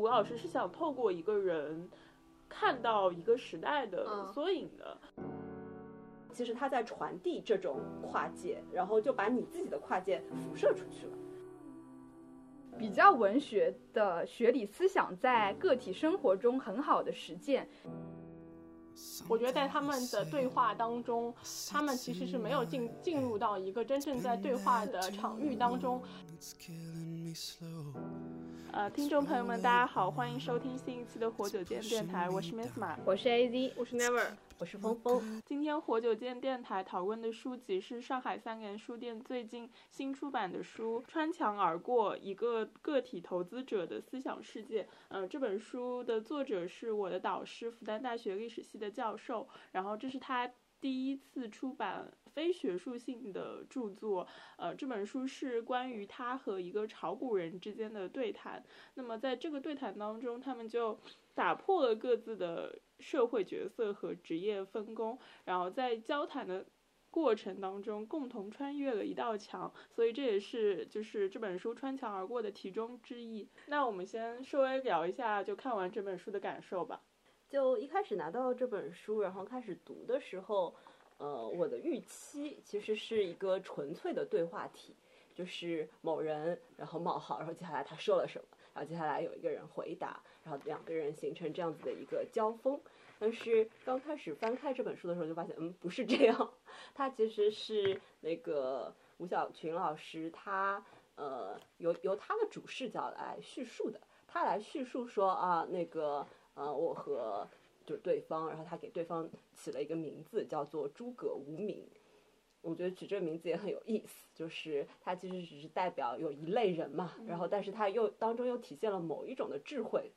吴老师是想透过一个人看到一个时代的缩影的。其实他在传递这种跨界，然后就把你自己的跨界辐射出去了。比较文学的学理思想在个体生活中很好的实践。我觉得在他们的对话当中，他们其实是没有进进入到一个真正在对话的场域当中。呃，听众朋友们，大家好，欢迎收听新一期的活久见电台，我是 Miss 马，我是 AZ，我是 Never，我是峰峰。今天活久见电台讨论的书籍是上海三联书店最近新出版的书《穿墙而过：一个个体投资者的思想世界》。呃，这本书的作者是我的导师，复旦大学历史系的教授，然后这是他第一次出版。非学术性的著作，呃，这本书是关于他和一个炒股人之间的对谈。那么在这个对谈当中，他们就打破了各自的社会角色和职业分工，然后在交谈的过程当中共同穿越了一道墙。所以这也是就是这本书穿墙而过的题中之意。那我们先稍微聊一下，就看完这本书的感受吧。就一开始拿到这本书，然后开始读的时候。呃，我的预期其实是一个纯粹的对话体，就是某人，然后冒号，然后接下来他说了什么，然后接下来有一个人回答，然后两个人形成这样子的一个交锋。但是刚开始翻开这本书的时候，就发现，嗯，不是这样，它其实是那个吴小群老师，他呃由由他的主视角来叙述的，他来叙述说啊，那个呃，我和。就是对方，然后他给对方起了一个名字，叫做诸葛无名。我觉得取这个名字也很有意思，就是他其实只是代表有一类人嘛，然后但是他又当中又体现了某一种的智慧，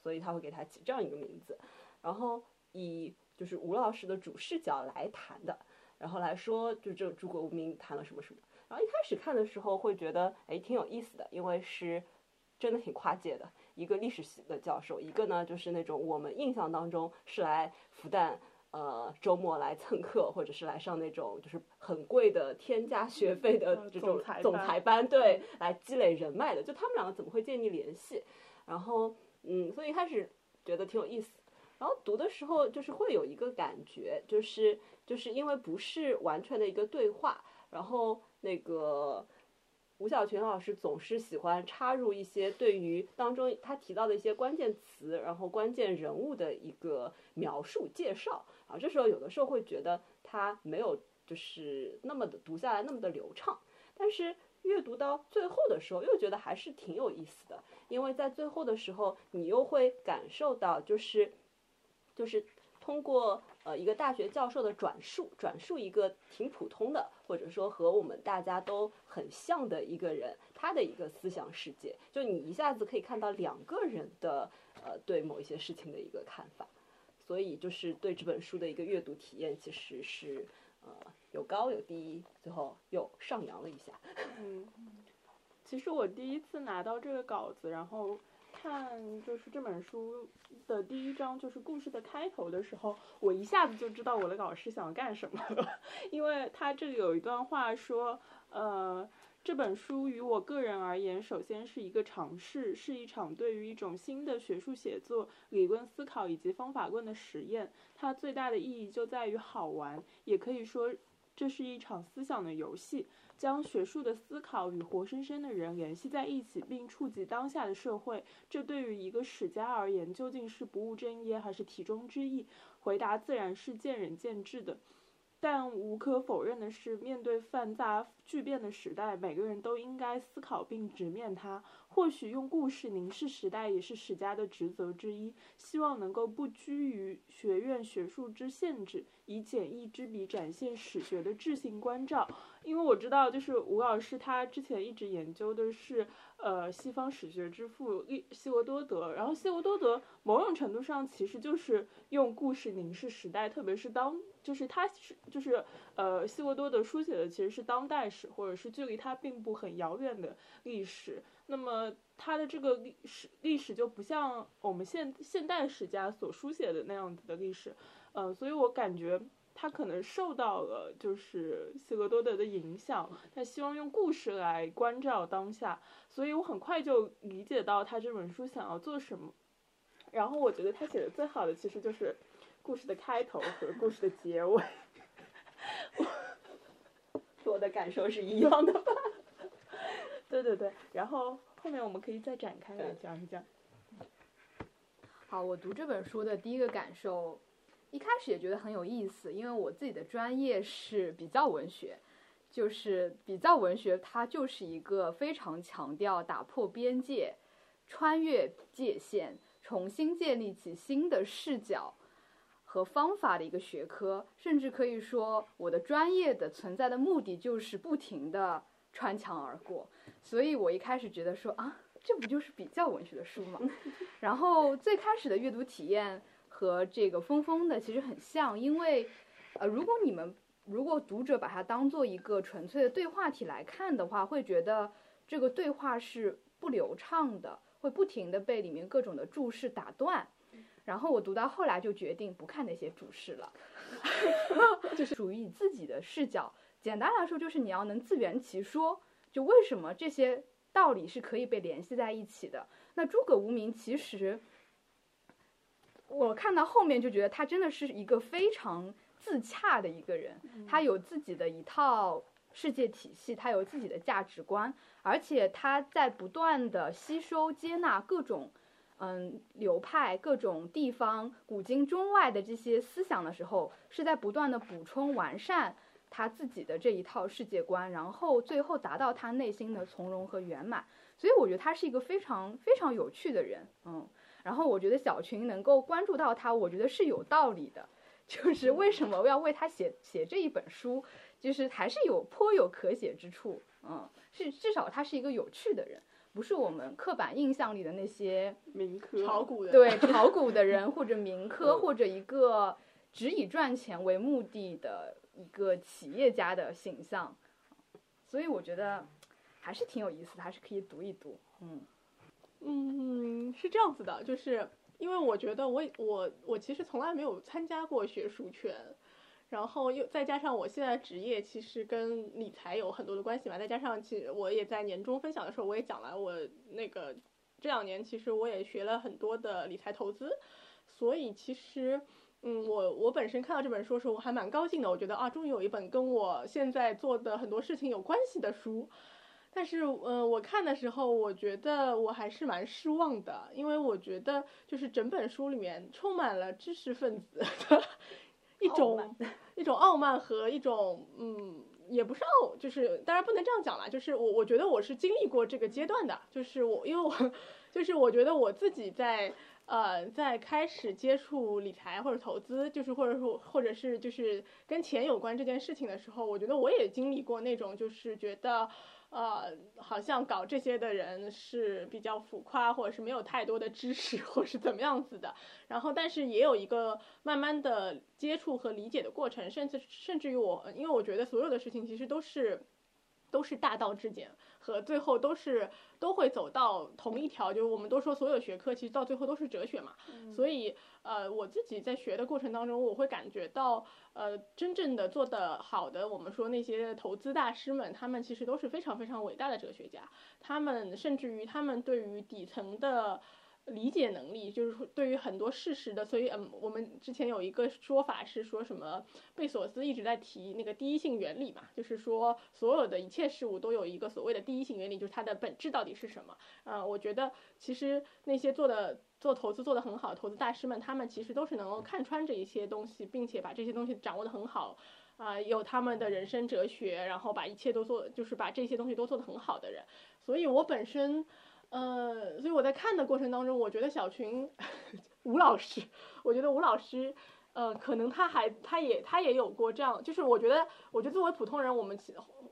所以他会给他起这样一个名字。然后以就是吴老师的主视角来谈的，然后来说就这诸葛无名谈了什么什么。然后一开始看的时候会觉得哎挺有意思的，因为是真的挺跨界的。一个历史系的教授，一个呢就是那种我们印象当中是来复旦呃周末来蹭课，或者是来上那种就是很贵的天价学费的这种总裁班，对，来积累人脉的。就他们两个怎么会建立联系？然后嗯，所以一开始觉得挺有意思，然后读的时候就是会有一个感觉，就是就是因为不是完全的一个对话，然后那个。吴小群老师总是喜欢插入一些对于当中他提到的一些关键词，然后关键人物的一个描述介绍啊，这时候有的时候会觉得他没有就是那么的读下来那么的流畅，但是阅读到最后的时候又觉得还是挺有意思的，因为在最后的时候你又会感受到就是就是通过。呃，一个大学教授的转述，转述一个挺普通的，或者说和我们大家都很像的一个人，他的一个思想世界，就你一下子可以看到两个人的呃对某一些事情的一个看法，所以就是对这本书的一个阅读体验，其实是呃有高有低，最后又上扬了一下。嗯，其实我第一次拿到这个稿子，然后。看，就是这本书的第一章，就是故事的开头的时候，我一下子就知道我的老师想干什么了，因为他这里有一段话说，呃，这本书于我个人而言，首先是一个尝试，是一场对于一种新的学术写作、理论思考以及方法论的实验。它最大的意义就在于好玩，也可以说这是一场思想的游戏。将学术的思考与活生生的人联系在一起，并触及当下的社会，这对于一个史家而言，究竟是不务正业还是题中之意？回答自然是见仁见智的。但无可否认的是，面对繁杂巨变的时代，每个人都应该思考并直面它。或许用故事凝视时代，也是史家的职责之一。希望能够不拘于学院学术之限制，以简易之笔展现史学的智性关照。因为我知道，就是吴老师他之前一直研究的是，呃，西方史学之父希希罗多德。然后希罗多德某种程度上其实就是用故事凝视时代，特别是当。就是他是就是呃，希罗多德书写的其实是当代史，或者是距离他并不很遥远的历史。那么他的这个历史历史就不像我们现现代史家所书写的那样子的历史，呃，所以我感觉他可能受到了就是希格多德的影响，他希望用故事来关照当下，所以我很快就理解到他这本书想要做什么。然后我觉得他写的最好的其实就是故事的开头和故事的结尾。我的感受是一样的吧？对对对，然后后面我们可以再展开来讲一讲。好，我读这本书的第一个感受，一开始也觉得很有意思，因为我自己的专业是比较文学，就是比较文学，它就是一个非常强调打破边界、穿越界限、重新建立起新的视角和方法的一个学科，甚至可以说，我的专业的存在的目的就是不停的穿墙而过，所以我一开始觉得说啊。这不就是比较文学的书吗？然后最开始的阅读体验和这个峰峰的其实很像，因为，呃，如果你们如果读者把它当做一个纯粹的对话体来看的话，会觉得这个对话是不流畅的，会不停的被里面各种的注释打断。然后我读到后来就决定不看那些注释了，就是属于你自己的视角。简单来说，就是你要能自圆其说，就为什么这些。道理是可以被联系在一起的。那诸葛无名其实，我看到后面就觉得他真的是一个非常自洽的一个人，他有自己的一套世界体系，他有自己的价值观，而且他在不断的吸收接纳各种嗯流派、各种地方古今中外的这些思想的时候，是在不断的补充完善。他自己的这一套世界观，然后最后达到他内心的从容和圆满，所以我觉得他是一个非常非常有趣的人，嗯，然后我觉得小群能够关注到他，我觉得是有道理的，就是为什么要为他写写这一本书，就是还是有颇有可写之处，嗯，是至少他是一个有趣的人，不是我们刻板印象里的那些民科炒股的，对炒股的人或者民科或者一个只以赚钱为目的的。一个企业家的形象，所以我觉得还是挺有意思的，还是可以读一读。嗯嗯，是这样子的，就是因为我觉得我我我其实从来没有参加过学术圈，然后又再加上我现在职业其实跟理财有很多的关系嘛，再加上其实我也在年终分享的时候我也讲了，我那个这两年其实我也学了很多的理财投资，所以其实。嗯，我我本身看到这本书的时候，我还蛮高兴的。我觉得啊，终于有一本跟我现在做的很多事情有关系的书。但是，嗯，我看的时候，我觉得我还是蛮失望的，因为我觉得就是整本书里面充满了知识分子的 一种一种傲慢和一种嗯，也不是傲，就是当然不能这样讲了，就是我我觉得我是经历过这个阶段的，就是我因为我就是我觉得我自己在。呃，在开始接触理财或者投资，就是或者说或者是就是跟钱有关这件事情的时候，我觉得我也经历过那种，就是觉得，呃，好像搞这些的人是比较浮夸，或者是没有太多的知识，或是怎么样子的。然后，但是也有一个慢慢的接触和理解的过程，甚至甚至于我，因为我觉得所有的事情其实都是都是大道至简。和最后都是都会走到同一条，就是我们都说所有学科其实到最后都是哲学嘛，所以呃我自己在学的过程当中，我会感觉到呃真正的做得好的，我们说那些投资大师们，他们其实都是非常非常伟大的哲学家，他们甚至于他们对于底层的。理解能力就是对于很多事实的，所以嗯，我们之前有一个说法是说什么贝索斯一直在提那个第一性原理嘛，就是说所有的一切事物都有一个所谓的第一性原理，就是它的本质到底是什么？呃，我觉得其实那些做的做投资做得很好投资大师们，他们其实都是能够看穿这一些东西，并且把这些东西掌握得很好，啊，有他们的人生哲学，然后把一切都做，就是把这些东西都做得很好的人。所以我本身。呃，所以我在看的过程当中，我觉得小群 吴老师，我觉得吴老师，呃，可能他还他也他也有过这样，就是我觉得，我觉得作为普通人，我们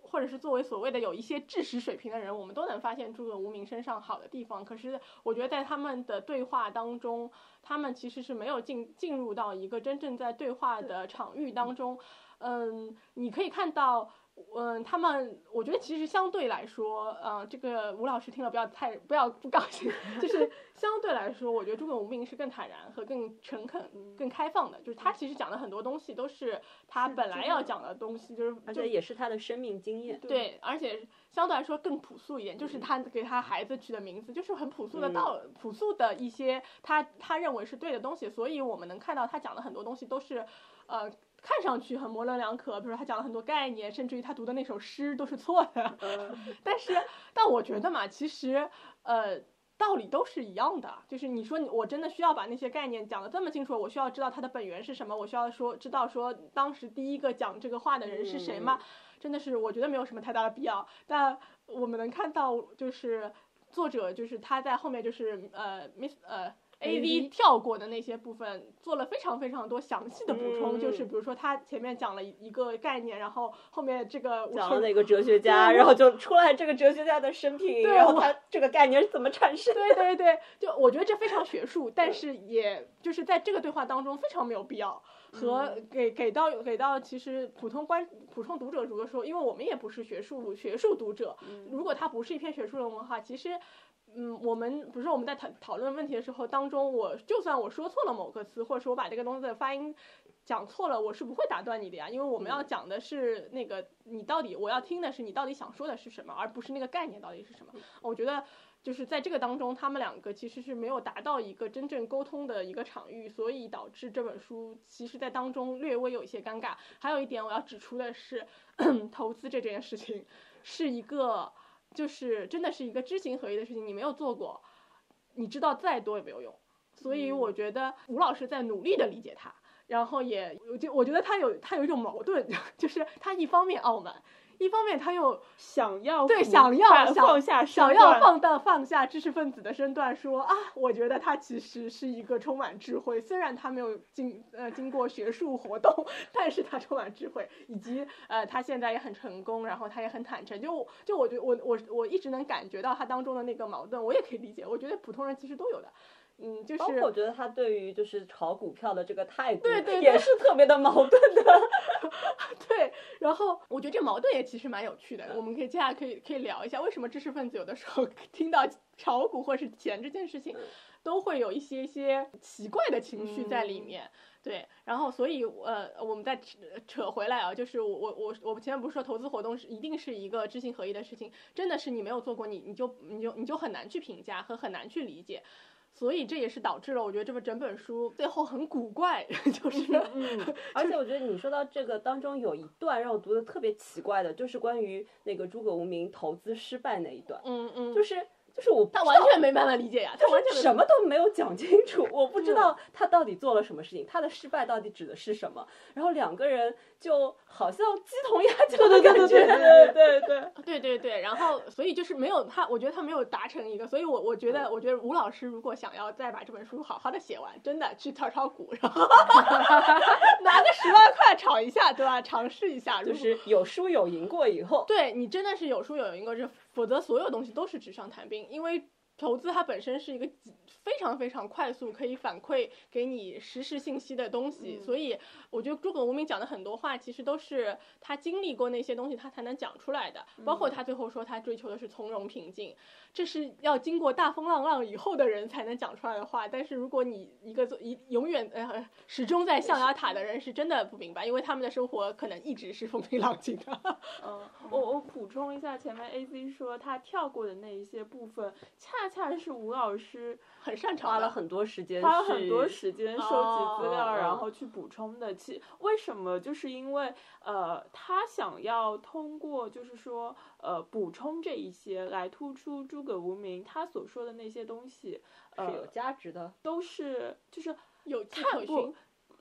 或者是作为所谓的有一些知识水平的人，我们都能发现诸葛无名身上好的地方。可是我觉得在他们的对话当中，他们其实是没有进进入到一个真正在对话的场域当中。嗯，你可以看到。嗯，他们我觉得其实相对来说，呃，这个吴老师听了不要太不要不高兴，就是相对来说，我觉得诸葛无命是更坦然和更诚恳、更开放的，就是他其实讲的很多东西都是他本来要讲的东西，就是就而且也是他的生命经验。对，而且相对来说更朴素一点，就是他给他孩子取的名字就是很朴素的道，朴素的一些他他认为是对的东西，所以我们能看到他讲的很多东西都是，呃。看上去很模棱两可，比如说他讲了很多概念，甚至于他读的那首诗都是错的。但是，但我觉得嘛，其实，呃，道理都是一样的。就是你说你我真的需要把那些概念讲得这么清楚，我需要知道它的本源是什么，我需要说知道说当时第一个讲这个话的人是谁吗？真的是我觉得没有什么太大的必要。但我们能看到，就是作者就是他在后面就是呃，miss 呃。A V 跳过的那些部分做了非常非常多详细的补充，就是比如说他前面讲了一个概念，然后后面这个讲了哪个哲学家，然后就出来这个哲学家的生平，然后他这个概念是怎么产生？对对对，就我觉得这非常学术，但是也就是在这个对话当中非常没有必要，和给给到给到其实普通观普通读者如果说，因为我们也不是学术学术读者，如果它不是一篇学术论文的话，其实。嗯，我们不是我们在讨讨论问题的时候当中，我就算我说错了某个词，或者说我把这个东西的发音讲错了，我是不会打断你的呀，因为我们要讲的是那个你到底我要听的是你到底想说的是什么，而不是那个概念到底是什么。我觉得就是在这个当中，他们两个其实是没有达到一个真正沟通的一个场域，所以导致这本书其实在当中略微有一些尴尬。还有一点我要指出的是，投资这件事情是一个。就是真的是一个知行合一的事情，你没有做过，你知道再多也没有用。所以我觉得吴老师在努力的理解他，然后也我就我觉得他有他有一种矛盾，就是他一方面傲慢。一方面他又想要对想要放下想要放到放下知识分子的身段说啊，我觉得他其实是一个充满智慧，虽然他没有经呃经过学术活动，但是他充满智慧，以及呃他现在也很成功，然后他也很坦诚，就就我觉我我我一直能感觉到他当中的那个矛盾，我也可以理解，我觉得普通人其实都有的。嗯，就是包括我觉得他对于就是炒股票的这个态度，对对，也是特别的矛盾的。对，然后我觉得这个矛盾也其实蛮有趣的，我们可以接下来可以可以聊一下，为什么知识分子有的时候 听到炒股或者是钱这件事情，都会有一些一些奇怪的情绪在里面。对，然后所以呃，我们再扯扯回来啊，就是我我我我前面不是说投资活动是一定是一个知行合一的事情，真的是你没有做过，你你就你就你就很难去评价和很难去理解。所以这也是导致了，我觉得这本整本书最后很古怪，就是，嗯，而且我觉得你说到这个当中有一段让我读的特别奇怪的，就是关于那个诸葛无名投资失败那一段，嗯嗯，就是。就是我他完全没办法理解呀，他完全什么都没有讲清楚，我不知道他到底做了什么事情，他的失败到底指的是什么，然后两个人就好像鸡同鸭讲的感觉，对对对对对对，然后所以就是没有他，我觉得他没有达成一个，所以我我觉得我觉得吴老师如果想要再把这本书好好的写完，真的去炒炒股，然后 拿个十万块炒一下，对吧？尝试一下，就是有输有赢过以后，对你真的是有输有赢过，就否则所有东西都是纸上谈兵。因为投资它本身是一个非常非常快速可以反馈给你实时信息的东西，所以我觉得诸葛无名讲的很多话，其实都是他经历过那些东西，他才能讲出来的。包括他最后说他追求的是从容平静，这是要经过大风浪浪以后的人才能讲出来的话。但是如果你一个一永远呃始终在象牙塔的人，是真的不明白，因为他们的生活可能一直是风平浪静的。嗯，我我补充一下，前面 A C 说他跳过的那一些部分，恰恰是吴老师很擅长，花了很多时间，花了很多时间收集资料，然后去补充的。其为什么？就是因为呃，他想要通过，就是说呃，补充这一些来突出诸葛无名他所说的那些东西，是有价值的，都是就是有看过。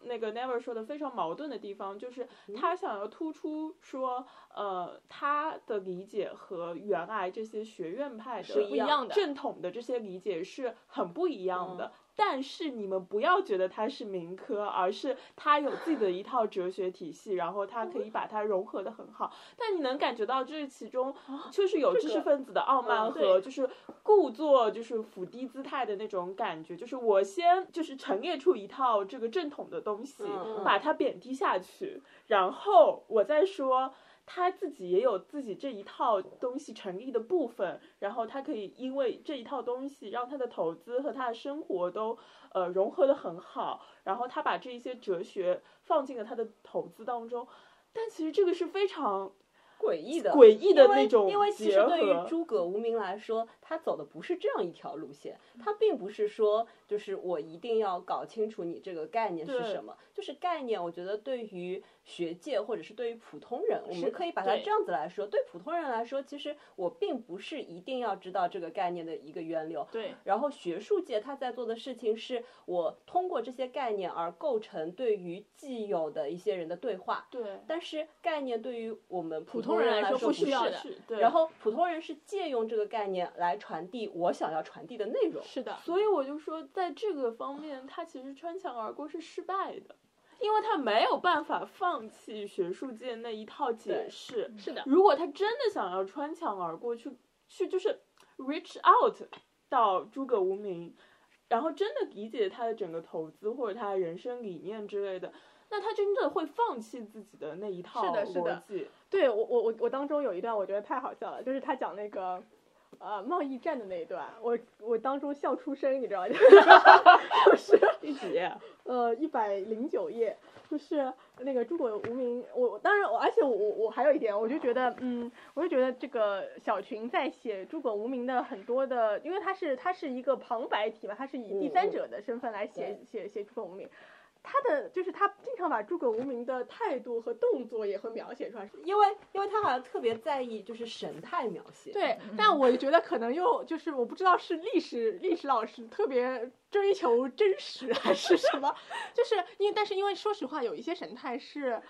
那个 Never 说的非常矛盾的地方，就是他想要突出说，呃，他的理解和原来这些学院派的不一样的正统的这些理解是很不一样的。但是你们不要觉得他是民科，而是他有自己的一套哲学体系，然后他可以把它融合的很好。但你能感觉到这其中就是有知识分子的傲慢和就是故作就是俯低姿态的那种感觉，就是我先就是陈列出一套这个正统的东西，把它贬低下去，然后我再说。他自己也有自己这一套东西成立的部分，然后他可以因为这一套东西让他的投资和他的生活都呃融合的很好，然后他把这一些哲学放进了他的投资当中，但其实这个是非常诡异的，诡异的因为那种因为其实对于诸葛无名来说，他走的不是这样一条路线，他并不是说就是我一定要搞清楚你这个概念是什么，就是概念，我觉得对于学界或者是对于普通人，我们可以把它这样子来说，对普通人来说，其实我并不是一定要知道这个概念的一个源流，对，然后学术界他在做的事情是我通过这些概念而构成对于既有的一些人的对话，对。但是概念对于我们普通人来说不需要的是，对，然后普通人是借用这个概念来传递我想要传递的内容。是的，所以我就说，在这个方面，他其实穿墙而过是失败的，因为他没有办法放弃学术界那一套解释。是的，如果他真的想要穿墙而过去，去就是 reach out 到诸葛无名，然后真的理解他的整个投资或者他的人生理念之类的，那他真的会放弃自己的那一套是的是的逻辑。对我我我我当中有一段我觉得太好笑了，就是他讲那个。呃，贸易战的那一段，我我当中笑出声，你知道吗？就是 第几页？呃一百零九页，就是那个诸葛无名，我我当然我而且我我我还有一点，我就觉得嗯，我就觉得这个小群在写诸葛无名的很多的，因为他是他是一个旁白体嘛，他是以第三者的身份来写写写诸葛无名。他的就是他经常把诸葛无名的态度和动作也会描写出来，因为因为他好像特别在意就是神态描写。对，但我觉得可能又就是我不知道是历史历史老师特别追求真实还是什么，就是因为但是因为说实话，有一些神态是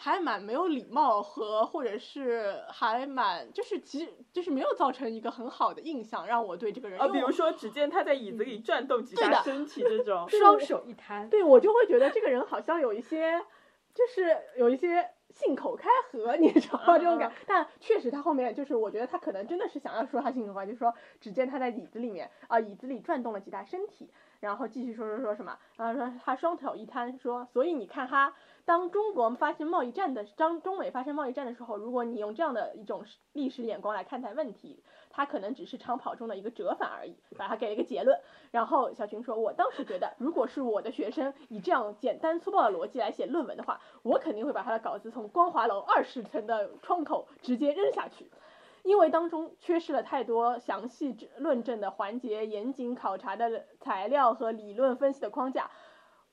还蛮没有礼貌和或者是还蛮就是其实就是没有造成一个很好的印象，让我对这个人，啊，比如说，只见他在椅子里转动几下身体这种。双手一摊，对我就会觉得这个人好像有一些，就是有一些信口开河，你知道吗？这种感，但确实他后面就是，我觉得他可能真的是想要说他信口开河，就是说，只见他在椅子里面啊、椅子里转动了几下身体，然后继续说说说什么，然后说他双手一摊，说，所以你看他。当中国发生贸易战的，当中美发生贸易战的时候，如果你用这样的一种历史眼光来看待问题，它可能只是长跑中的一个折返而已，把它给了一个结论。然后小群说：“我当时觉得，如果是我的学生以这样简单粗暴的逻辑来写论文的话，我肯定会把他的稿子从光华楼二十层的窗口直接扔下去，因为当中缺失了太多详细论证的环节、严谨考察的材料和理论分析的框架。”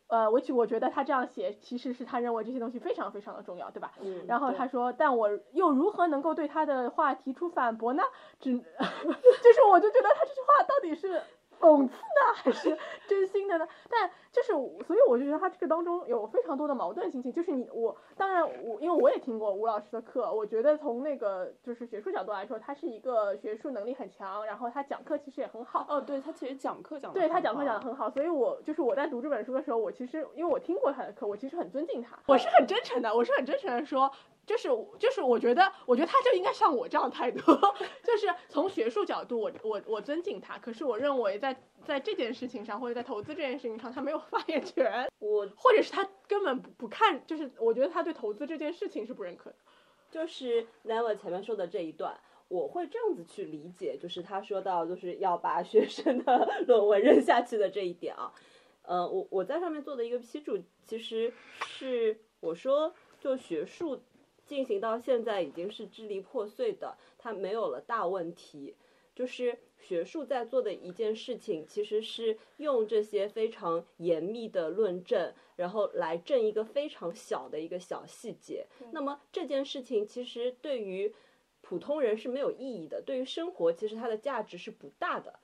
呃，我我觉得他这样写，其实是他认为这些东西非常非常的重要，对吧？嗯，然后他说，但我又如何能够对他的话提出反驳呢？只 就是我就觉得他这句话到底是讽刺呢，还是真心的呢？但就是，所以我就觉得他这个当中有非常多的矛盾心情。就是你我，当然我因为我也听过吴老师的课，我觉得从那个就是学术角度来说，他是一个学术能力很强，然后他讲课其实也很好。哦，对他其实讲课讲得对他讲课讲的很好，所以我就是我在读这本书的时候，我其实因为我听过他的课，我其实很尊敬他。我是很真诚的，我是很真诚的说，就是就是我觉得，我觉得他就应该像我这样态度，就是从学术角度我，我我尊敬他，可是我认为在在这件事情上，或者在投资这件事情上，他没有 发言权，我或者是他根本不不看，就是我觉得他对投资这件事情是不认可的。就是 Never 前面说的这一段，我会这样子去理解，就是他说到就是要把学生的 论文扔下去的这一点啊。呃，我我在上面做的一个批注，其实是我说就学术进行到现在已经是支离破碎的，它没有了大问题。就是学术在做的一件事情，其实是用这些非常严密的论证，然后来证一个非常小的一个小细节。那么这件事情其实对于普通人是没有意义的，对于生活其实它的价值是不大的。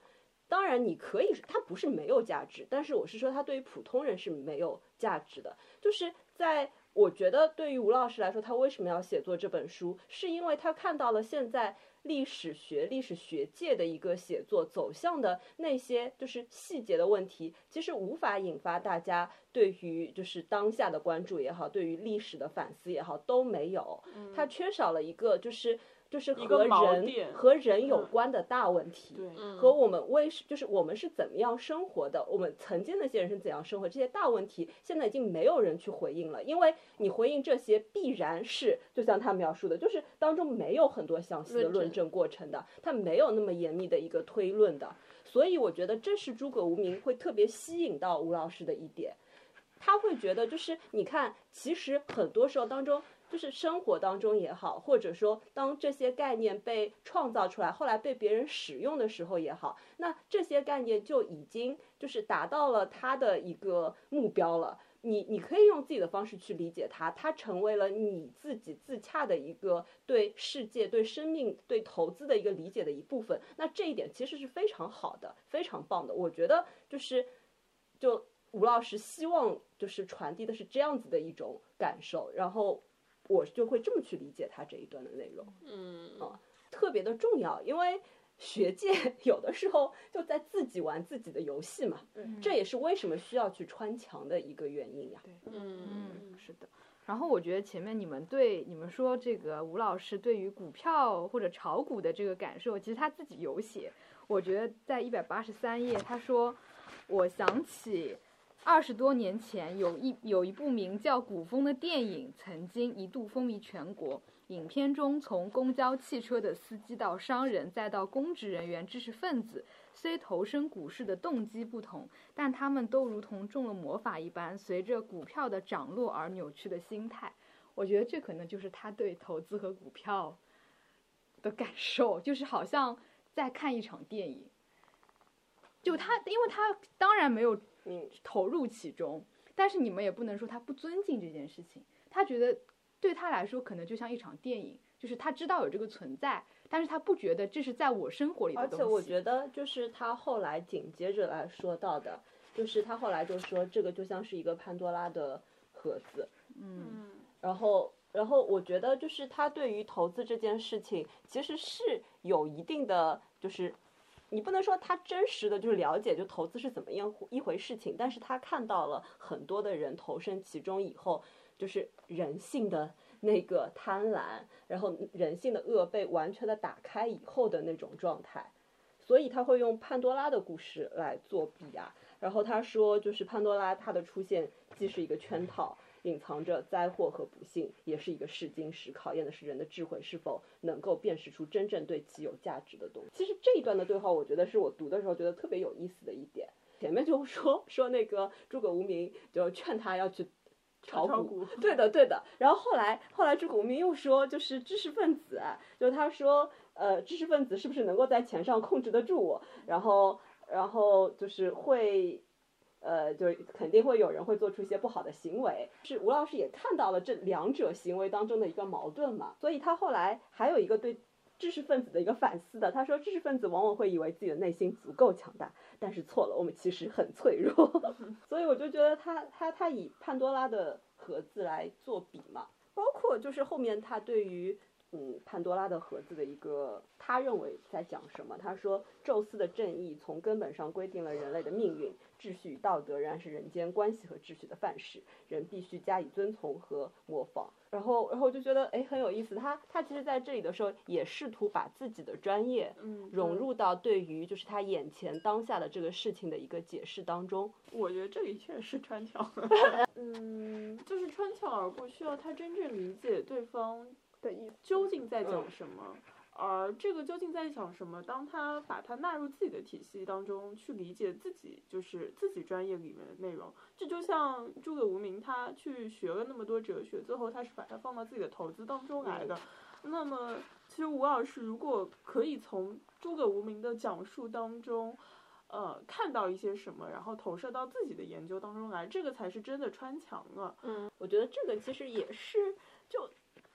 当然，你可以，它不是没有价值，但是我是说，它对于普通人是没有价值的。就是在我觉得，对于吴老师来说，他为什么要写作这本书，是因为他看到了现在历史学、历史学界的一个写作走向的那些就是细节的问题，其实无法引发大家对于就是当下的关注也好，对于历史的反思也好，都没有。他缺少了一个就是就是和人和人有嗯关的大问题。和我们为是就是我们是怎么样生活的，我们曾经那些人是怎样生活，这些大问题现在已经没有人去回应了，因为你回应这些必然是就像他描述的，就是当中没有很多详细的论证论证过程的，他没有那么严密的一个推论的，所以我觉得这是诸葛无名会特别吸引到吴老师的一点。他会觉得，就是你看，其实很多时候当中，就是生活当中也好，或者说当这些概念被创造出来，后来被别人使用的时候也好，那这些概念就已经就是达到了他的一个目标了。你你可以用自己的方式去理解它，它成为了你自己自洽的一个对世界、对生命、对投资的一个理解的一部分。那这一点其实是非常好的，非常棒的。我觉得就是就吴老师希望就是传递的是这样子的一种感受，然后我就会这么去理解他这一段的内容。嗯特别的重要，因为学界 有的时候就在自己玩自己的游戏嘛，这也是为什么需要去穿墙的一个原因呀。嗯嗯，是的。然后我觉得前面你们对你们说这个吴老师对于股票或者炒股的这个感受，其实他自己有写。我觉得在一百八十三页，他说：“我想起二十多年前有一有一部名叫《古风》的电影，曾经一度风靡全国。影片中，从公交汽车的司机到商人，再到公职人员、知识分子，虽投身股市的动机不同，但他们都如同中了魔法一般，随着股票的涨落而扭曲的心态。我觉得这可能就是他对投资和股票的感受，就是好像在看一场电影。就他，因为他当然没有嗯，投入其中，但是你们也不能说他不尊敬这件事情。他觉得对他来说，可能就像一场电影，就是他知道有这个存在，但是他不觉得这是在我生活里的东西。而且我觉得就是他后来紧接着来说到的，就是他后来就说这个就像是一个潘多拉的盒子，嗯，嗯然后，然后我觉得就是他对于投资这件事情，其实是有一定的，就是你不能说他真实的就是了解就投资是怎么样一回事情，但是他看到了很多的人投身其中以后，就是人性的那个贪婪，然后人性的恶被完全的打开以后的那种状态。所以他会用潘多拉的故事来作比啊，然后他说，就是潘多拉它的出现既是一个圈套，隐藏着灾祸和不幸，也是一个试金石，考验的是人的智慧是否能够辨识出真正对其有价值的东西。其实这一段的对话，我觉得是我读的时候觉得特别有意思的一点。前面就说说那个诸葛无名就劝他要去炒炒股，对的对的。然后后来后来诸葛无名又说，就是知识分子啊，就他说呃知识分子是不是能够在钱上控制得住我？然后然后就是会。呃，就是肯定会有人会做出一些不好的行为，是吴老师也看到了这两者行为当中的一个矛盾嘛，所以他后来还有一个对知识分子的一个反思的，他说知识分子往往会以为自己的内心足够强大，但是错了，我们其实很脆弱，所以我就觉得他他他以潘多拉的盒子来做比嘛，包括就是后面他对于嗯潘多拉的盒子的一个他认为在讲什么，他说宙斯的正义从根本上规定了人类的命运。秩序与道德仍然是人间关系和秩序的范式，人必须加以遵从和模仿。然后，然后我就觉得，哎，很有意思。他他其实在这里的时候，也试图把自己的专业嗯，融入到对于就是他眼前当下的这个事情的一个解释当中。我觉得这里确实是穿墙，嗯，就是穿墙而过，需要他真正理解对方的意思。究竟在讲嗯什么。而这个究竟在讲什么？当他把它纳入自己的体系当中去理解自己，就是自己专业里面的内容。这就像诸葛无名，他去学了那么多哲学，最后他是把它放到自己的投资当中来的。那么，其实吴老师如果可以从诸葛无名的讲述当中，呃，看到一些什么，然后投射到自己的研究当中来，这个才是真的穿墙了。嗯我觉得这个其实也是就。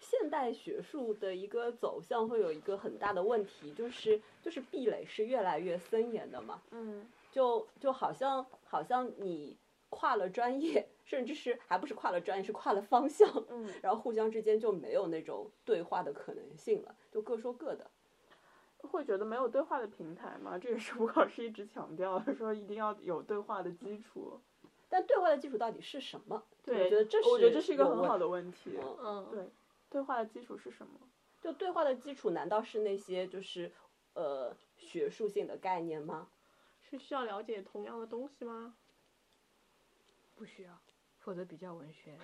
现代学术的一个走向会有一个很大的问题，就是就是壁垒是越来越森严的嘛，嗯就就好像好像你跨了专业，甚至是还不是跨了专业，是跨了方向，嗯，然后互相之间就没有那种对话的可能性了，就各说各的。会觉得没有对话的平台嘛？这也是吴老师一直强调的，说一定要有对话的基础。但对话的基础到底是什么？对，我觉得这是我觉得这是一个很好的问题。嗯嗯，对，对话的基础是什么？就对话的基础难道是那些就是呃学术性的概念吗？是需要了解同样的东西吗？不需要，否则比较文学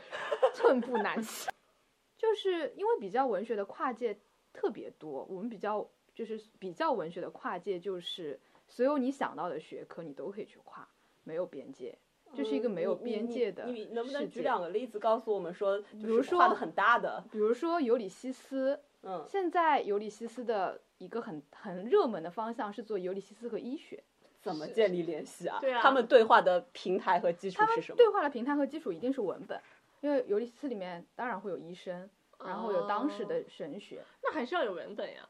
寸步难行。就是因为比较文学的跨界特别多，我们比较就是比较文学的跨界，就是所有你想到的学科你都可以去跨，没有边界，就是一个没有边界的你你能不能举两个例子告诉我们说，比如说跨的很大的，比如说尤里西斯，嗯，现在尤里西斯的一个很很热门的方向是做尤里西斯和医学，怎么建立联系啊？对啊他们对话的平台和基础是什么？对话的平台和基础一定是文本，因为尤里西斯里面当然会有医生，然后有当时哦的神学，那还是要有文本呀。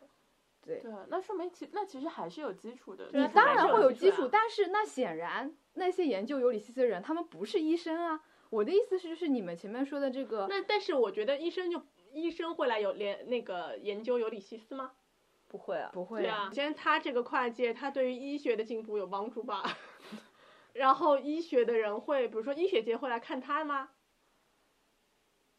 对。对，那说明其那其实还是有基础的。你当然会有基础，但是那显然那些研究尤里西斯的人，他们不是医生啊。我的意思是，就是你们前面说的这个，那但是我觉得医生就医生会来有连那个研究尤里西斯吗？不会啊，不会啊，首先他这个跨界，他对于医学的进步有帮助吧？然后医学的人会，比如说医学界会来看他吗？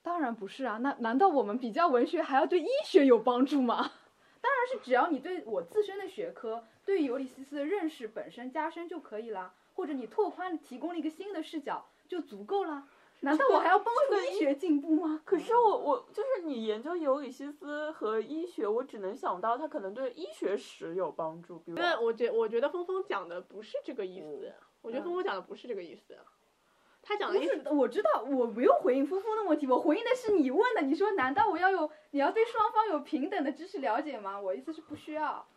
当然不是啊。那难道我们比较文学还要对医学有帮助吗？当然是只要你对我自身的学科，对于尤里西斯的认识本身加深就可以了，或者你拓宽提供了一个新的视角就足够了。难道我还要帮助医学进步吗？可是我我就是你研究尤里西斯和医学，我只能想到他可能对医学史有帮助，比如那我觉我觉得峰峰讲的不是这个意思，我觉得峰峰讲的不是这个意思，他讲的意思是，我知道，我没有回应峰峰的问题，我回应的是你问的。你说难道我要有，你要对双方有平等的知识了解吗？我意思是不需要。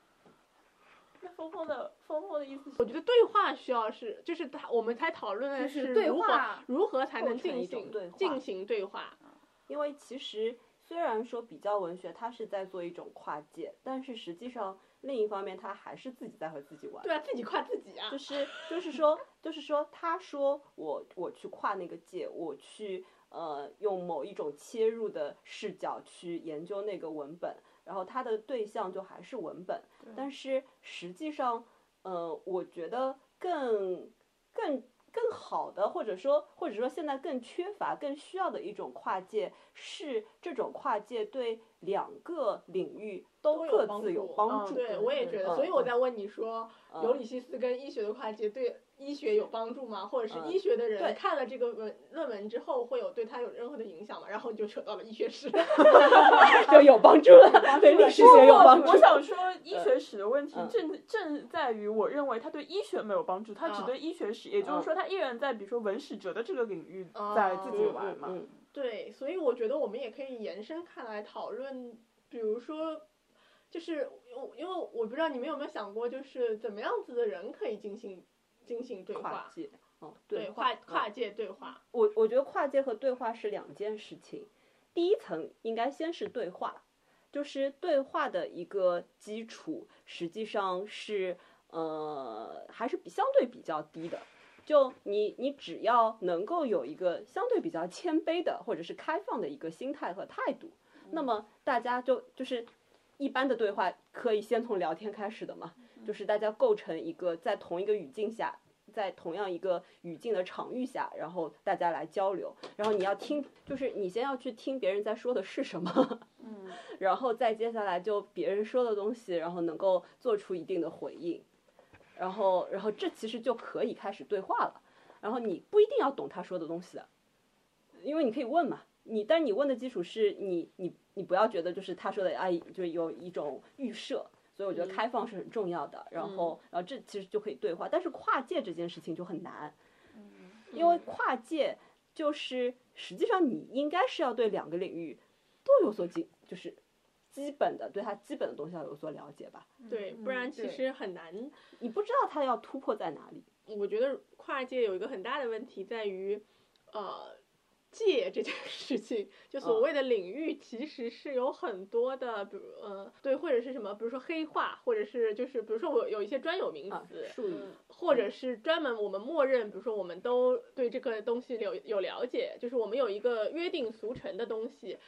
那峰峰的峰峰的意思是我觉得对话需要是，就是他我们才讨论的就是对如何话如何才能进行对话进行对话。因为其实虽然说比较文学它是在做一种跨界，但是实际上另一方面他还是自己在和自己玩。对啊，自己跨自己啊就。是就是说就是说，他说我我去跨那个界，我去呃用某一种切入的视角去研究那个文本，然后他的对象就还是文本，但是实际上呃，我觉得更更。更好的，或者说，或者说现在更缺乏、更需要的一种跨界，是这种跨界对两个领域都都各自有助帮助。对，我也觉得，嗯所以我在问你说，嗯尤里西斯跟医学的跨界对医学有帮助吗？或者是嗯医学的人对看了这个文论文之后，会有对他有任何的影响吗？然后你就扯到了医学史。就有帮助了，对历史学有帮助。我想说，医学史的问题嗯正正在于，我认为他对医学没有帮助，他只嗯对医学史，也就是嗯说，他依然在比如说文史哲的这个领域哦在自己嗯玩嘛。嗯对，所以我觉得我们也可以延伸开来讨论，比如说，就是我因为我不知道你们有没有想过，就是怎么样子的人可以进行进行对跨话，界，哦，对跨跨界对话。我我觉得跨界和对话是两件事情。第一层应该先是对话，就是对话的一个基础，实际上是呃还是比相对比较低的。就你你只要能够有一个相对比较谦卑的或者是开放的一个心态和态度，那么大家就就是一般的对话可以先从聊天开始的嘛，就是大家构成一个在同一个语境下。在同样一个语境的场域下，然后大家来交流，然后你要听，就是你先要去听别人在说的是什么，嗯，然后再接下来就别人说的东西，然后能够做出一定的回应，然后然后这其实就可以开始对话了。然后你不一定要懂他说的东西的，因为你可以问嘛，你但是你问的基础是你你你不要觉得就是他说的哎，就有一种预设。所以我觉得嗯。开放是很重要的，然后，然后这其实就可以对话，但是跨界这件事情就很难，因为跨界就是实际上你应该是要对两个领域都有所基，就是基本的对它基本的东西要有所了解吧。对，不然其实很难。你不知道它要突破在哪里，我觉得跨界有一个很大的问题在于，呃，界这件 事情，就所谓的领域其实是有很多的，比如呃，对，或者是什么，比如说黑化，或者是就是比如说我有一些专有名啊词，术语或者是专门我们默认，比如说我们都对这个东西有有了解，就是我们有一个约定俗成的东西，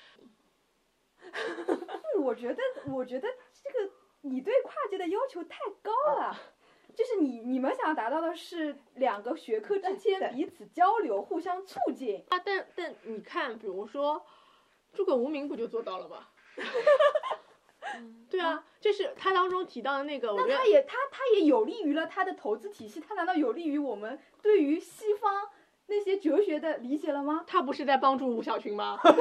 我觉得，我觉得这个你对跨界的要求太高了。就是你你们想达到的是两个学科之间彼此交流、互相促进。啊，但但你看，比如说诸葛无名不就做到了吗？对啊，就是他当中提到的那个，我觉得那他也他他也有利于了他的投资体系，他难道有利于我们对于西方那些哲学的理解了吗？他不是在帮助吴小群吗？那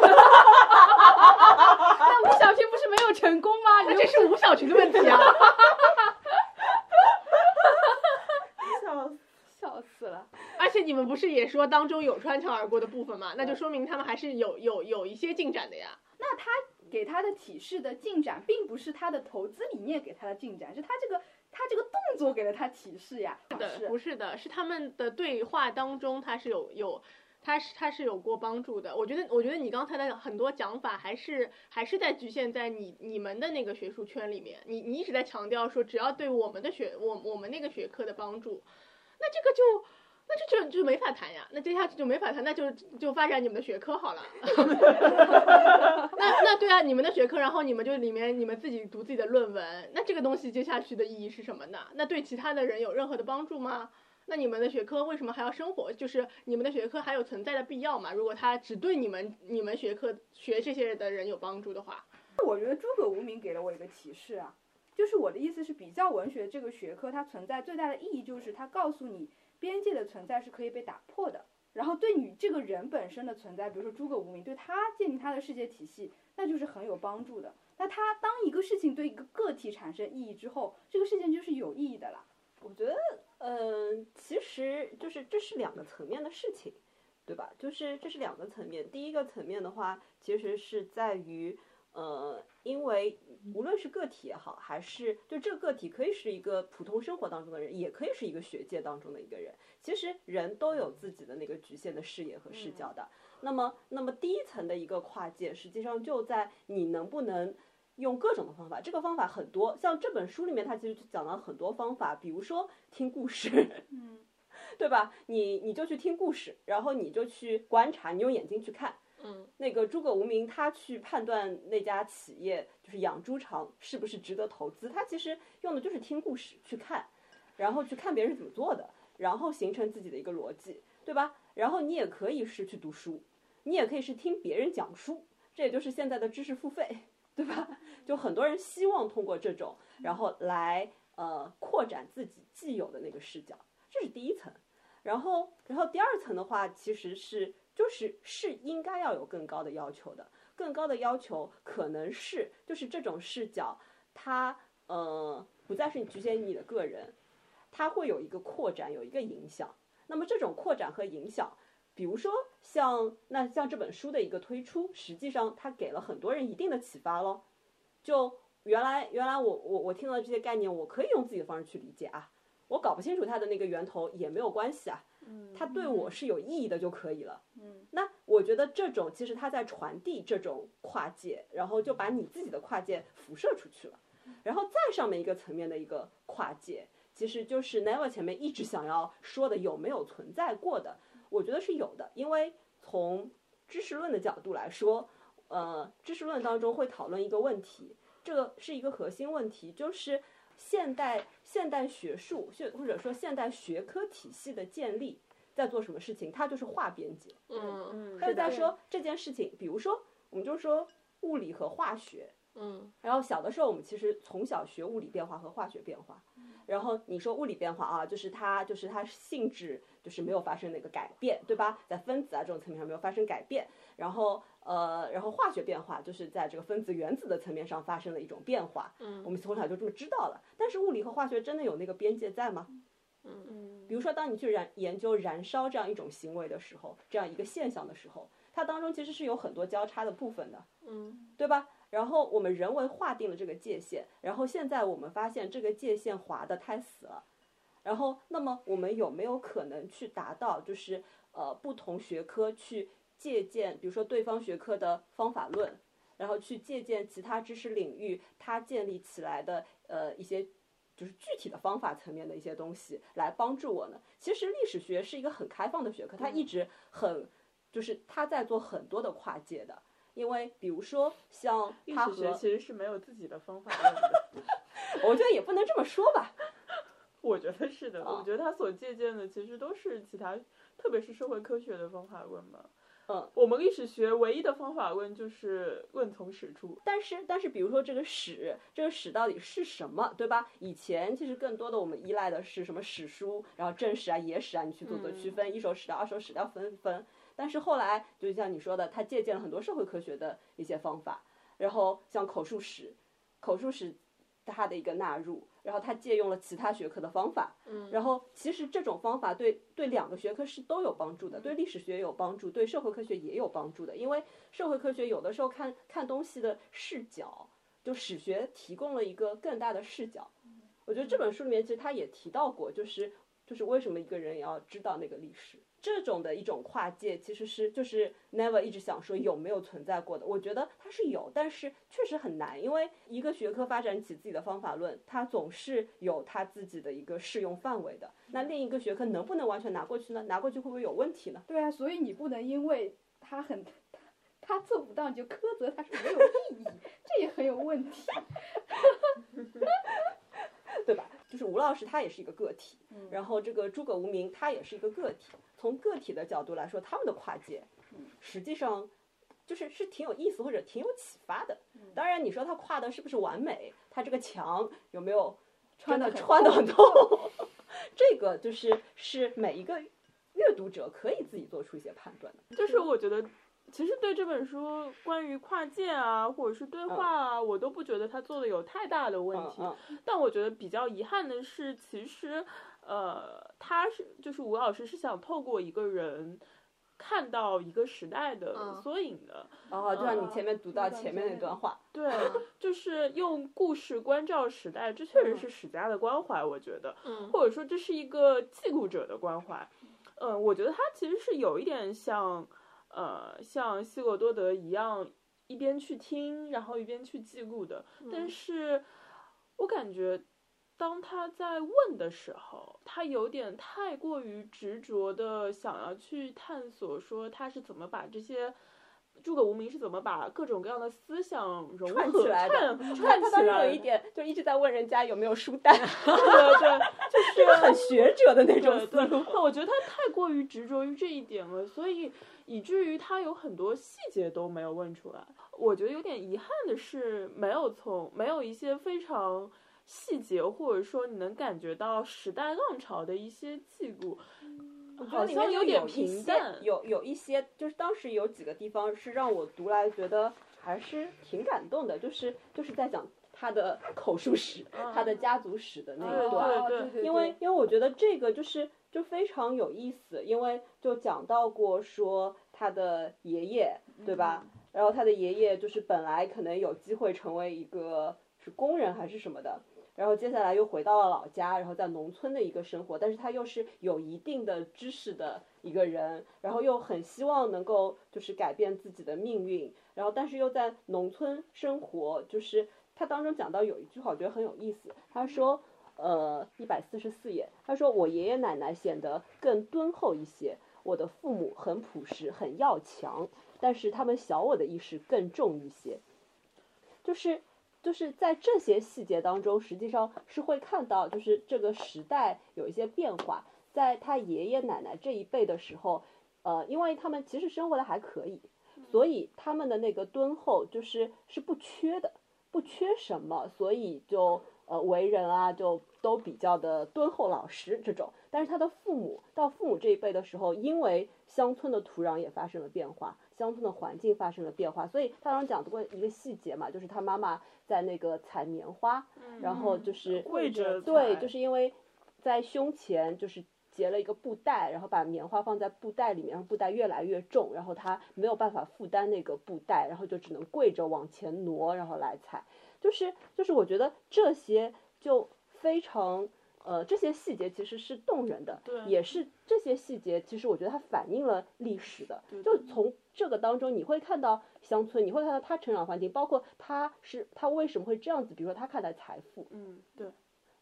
吴小群不是没有成功吗？你这是吴小群的问题啊！笑死。笑死了。而且你们不是也说当中有穿墙而过的部分吗？那就说明他们还是有有有一些进展的呀。那他给他的启示的进展，并不是他的投资理念给他的进展，是他这个他这个动作给了他启示呀。是的，是不是的，是他们的对话当中，他是有有，他是他是有过帮助的。我觉得，我觉得你刚才的很多讲法，还是还是在局限在你你们的那个学术圈里面。你你一直在强调说，只要对我们的学我我们那个学科的帮助，那这个就。那这就就没法谈呀，那接下去就没法谈，那就就发展你们的学科好了。那那对啊，你们的学科，然后你们就里面你们自己读自己的论文，那这个东西接下去的意义是什么呢？那对其他的人有任何的帮助吗？那你们的学科为什么还要生活？就是你们的学科还有存在的必要吗？如果它只对你们你们学科学这些的人有帮助的话，我觉得诸葛无名给了我一个启示啊，就是我的意思是，比较文学这个学科它存在最大的意义就是它告诉你边界的存在是可以被打破的，然后对你这个人本身的存在，比如说诸葛无名对他建立他的世界体系，那就是很有帮助的。那他当一个事情对一个个体产生意义之后，这个事情就是有意义的啦。我觉得，嗯、其实就是这是两个层面的事情，对吧？就是这是两个层面。第一个层面的话，其实是在于，呃，因为无论是个体也好，还是就这个个体可以是一个普通生活当中的人，也可以是一个学界当中的一个人。其实人都有自己的那个局限的视野和视角的。那么，那么第一层的一个跨界，实际上就在你能不能用各种的方法。这个方法很多，像这本书里面，它其实讲了很多方法，比如说听故事，嗯，对吧？你你就去听故事，然后你就去观察，你用眼睛去看。嗯，那个诸葛无名他去判断那家企业就是养猪场是不是值得投资，他其实用的就是听故事去看，然后去看别人怎么做的，然后形成自己的一个逻辑，对吧？然后你也可以是去读书，你也可以是听别人讲书，这也就是现在的知识付费，对吧？就很多人希望通过这种，然后来呃扩展自己既有的那个视角，这是第一层。然后，然后第二层的话，其实是就是是应该要有更高的要求的，更高的要求可能是就是这种视角，它呃不再是局限于你的个人，它会有一个扩展，有一个影响。那么这种扩展和影响，比如说像那像这本书的一个推出，实际上它给了很多人一定的启发咯。就原来原来我我我听到这些概念，我可以用自己的方式去理解啊。我搞不清楚它的那个源头也没有关系啊，它对我是有意义的就可以了。嗯，那我觉得这种其实它在传递这种跨界，然后就把你自己的跨界辐射出去了，然后再上面一个层面的一个跨界，其实就是 Never 前面一直想要说的有没有存在过的，我觉得是有的，因为从知识论的角度来说，呃，知识论当中会讨论一个问题，这个是一个核心问题，就是现代现代学术，现或者说现代学科体系的建立在做什么事情？它就是划边界。嗯嗯，他就在说这件事情，比如说，我们就说物理和化学，嗯然后小的时候我们其实从小学物理变化和化学变化，然后你说物理变化啊，就是它就是它性质就是没有发生那个改变，对吧？在分子啊这种层面上没有发生改变，然后呃，然后化学变化就是在这个分子原子的层面上发生了一种变化，嗯我嗯们从小就这么知道了。但是物理和化学真的有那个边界在吗？嗯嗯比如说，当你去燃研究燃烧这样一种行为的时候，这样一个现象的时候，它当中其实是有很多交叉的部分的，嗯对吧？然后我们人为划定了这个界限，然后现在我们发现这个界限划得太死了，然后那么我们有没有可能去达到，就是呃不同学科去借鉴，比如说对方学科的方法论，然后去借鉴其他知识领域它建立起来的呃一些就是具体的方法层面的一些东西来帮助我呢？其实历史学是一个很开放的学科，它一直很就是它在做很多的跨界的。因为比如说像历，史学其实是没有自己的方法论的。我觉得也不能这么说吧。我觉得是的，哦我觉得他所借鉴的其实都是其他，特别是社会科学的方法论吧。嗯，我们历史学唯一的方法论就是问从史出。但是，但是，比如说这个史，这个史到底是什么，对吧？以前其实更多的我们依赖的是什么史书，然后正史啊、野史啊，你去做做区分，一手史料、二手史料分分。但是后来，就像你说的，他借鉴了很多社会科学的一些方法，然后像口述史，口述史它的一个纳入，然后他借用了其他学科的方法，嗯然后其实这种方法对对两个学科是都有帮助的，对历史学有帮助，对社会科学也有帮助的。因为社会科学有的时候看看东西的视角，就史学提供了一个更大的视角。我觉得这本书里面其实他也提到过，就是就是为什么一个人也要知道那个历史。这种的一种跨界，其实是就是 Never 一直想说有没有存在过的。我觉得它是有，但是确实很难，因为一个学科发展起自己的方法论，它总是有它自己的一个适用范围的。那另一个学科能不能完全拿过去呢？拿过去会不会有问题呢？对啊，所以你不能因为它很 他他做不到你就苛责他是没有意义，这也很有问题。对吧？就是吴老师他也是一个个体，嗯然后这个诸葛无名他也是一个个体。从个体的角度来说，他们的跨界，实际上就是是挺有意思或者挺有启发的。当然，你说他跨的是不是完美，他这个墙有没有穿的穿的很透，这个就是是每一个阅读者可以自己做出一些判断的。就是我觉得，其实对这本书关于跨界啊，或者是对话啊，我都不觉得他做的有太大的问题。嗯嗯但我觉得比较遗憾的是，其实，呃，他是就是吴老师是想透过一个人看到一个时代的嗯缩影的。然后就像你前面读到前面那段话，对，就是用故事关照时代，这确实是史家的关怀，我觉得。嗯或者说这是一个记录者的关怀。嗯，我觉得他其实是有一点像，呃，像希罗多德一样，一边去听，然后一边去记录的。但是，我感觉，当他在问的时候，他有点太过于执着的想要去探索，说他是怎么把这些。诸葛无名是怎么把各种各样的思想融串合起来的串他 串起来？有一点就一直在问人家有没有书单，对对对，是一个很学者的那种思路。，那我觉得他太过于执着于这一点了，所以以至于他有很多细节都没有问出来。我觉得有点遗憾的是，没有从没有一些非常细节，或者说你能感觉到时代浪潮的一些记录，好我觉得里面像有一些平淡。有有一些，就是当时有几个地方是让我读来觉得还是挺感动的，就是就是在讲他的 口述史、他的家族史的那一对段。对对对，因为因为我觉得这个就是就非常有意思，因为就讲到过说他的爷爷对吧？然后他的爷爷就是本来可能有机会成为一个是工人还是什么的，然后接下来又回到了老家，然后在农村的一个生活，但是他又是有一定的知识的一个人，然后又很希望能够就是改变自己的命运，然后但是又在农村生活，就是他当中讲到有一句话，我觉得很有意思，他说。呃，一百四十四页，他说我爷爷奶奶显得更敦厚一些，我的父母很朴实，很要强，但是他们小我的意识更重一些。就是就是在这些细节当中，实际上是会看到，就是这个时代有一些变化。在他爷爷奶奶这一辈的时候，呃，因为他们其实生活的还可以，所以他们的那个敦厚就是是不缺的，不缺什么，所以就呃为人啊就都比较的敦厚老实这种。但是他的父母到父母这一辈的时候，因为乡村的土壤也发生了变化，乡村的环境发生了变化，所以他当时讲过一个细节嘛，就是他妈妈在那个采棉花，然后就是跪着对，就是因为在胸前就是结了一个布袋，然后把棉花放在布袋里面，然后布袋越来越重，然后他没有办法负担那个布袋，然后就只能跪着往前挪，然后来采。就是就是我觉得这些就非常呃这些细节其实是动人的，对也是这些细节其实我觉得它反映了历史的，对就从这个当中你会看到乡村，你会看到他成长环境，包括他是他为什么会这样子，比如说他看待财富，嗯，对，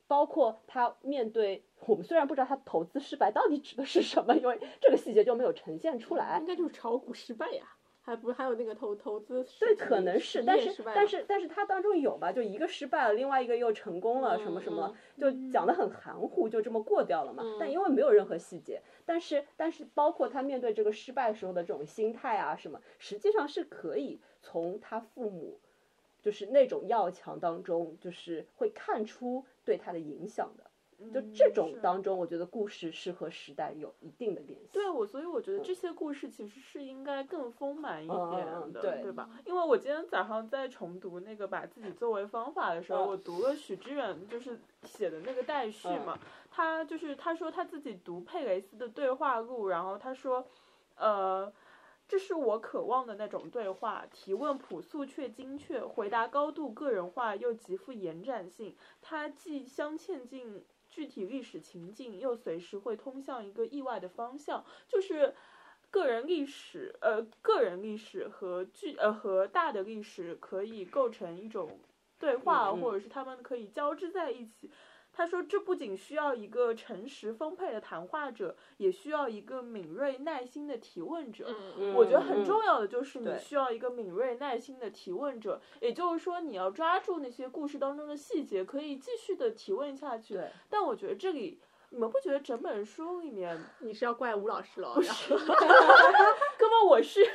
包括他面对我们虽然不知道他投资失败到底指的是什么，因为这个细节就没有呈现出来应。该就是炒股失败呀。还不是还有那个投投资对，可能是，但是但是但是他当中有吧，就一个失败了，另外一个又成功了，什么什么，就讲的很含糊，就这么过掉了嘛。但因为没有任何细节，但是但是包括他面对这个失败时候的这种心态啊什么，实际上是可以从他父母就是那种要强当中，就是会看出对他的影响的。就这种当中，我觉得故事是和时代有一定的联系。对我，所以我觉得这些故事其实是应该更丰满一嗯点的，嗯对对吧？因为我今天早上在重读那个把自己作为方法的时候，嗯我读了许知远就是写的那个待续嘛，他就是他说他自己读佩雷斯的对话录，然后他说，呃。这是我渴望的那种对话，提问朴素却精确，回答高度个人化又极富延展性。它既镶嵌进具体历史情境，又随时会通向一个意外的方向，就是个人历史，呃，个人历史和具呃和大的历史可以构成一种对话，嗯嗯或者是他们可以交织在一起。他说，这不仅需要一个诚实丰沛的谈话者，也需要一个敏锐耐心的提问者。嗯我觉得很嗯重要的就是你需要一个敏锐耐心的提问者，也就是说你要抓住那些故事当中的细节，可以继续的提问下去。但我觉得这里，你们不觉得整本书里面，你是要怪吴老师了？不是，哥们我是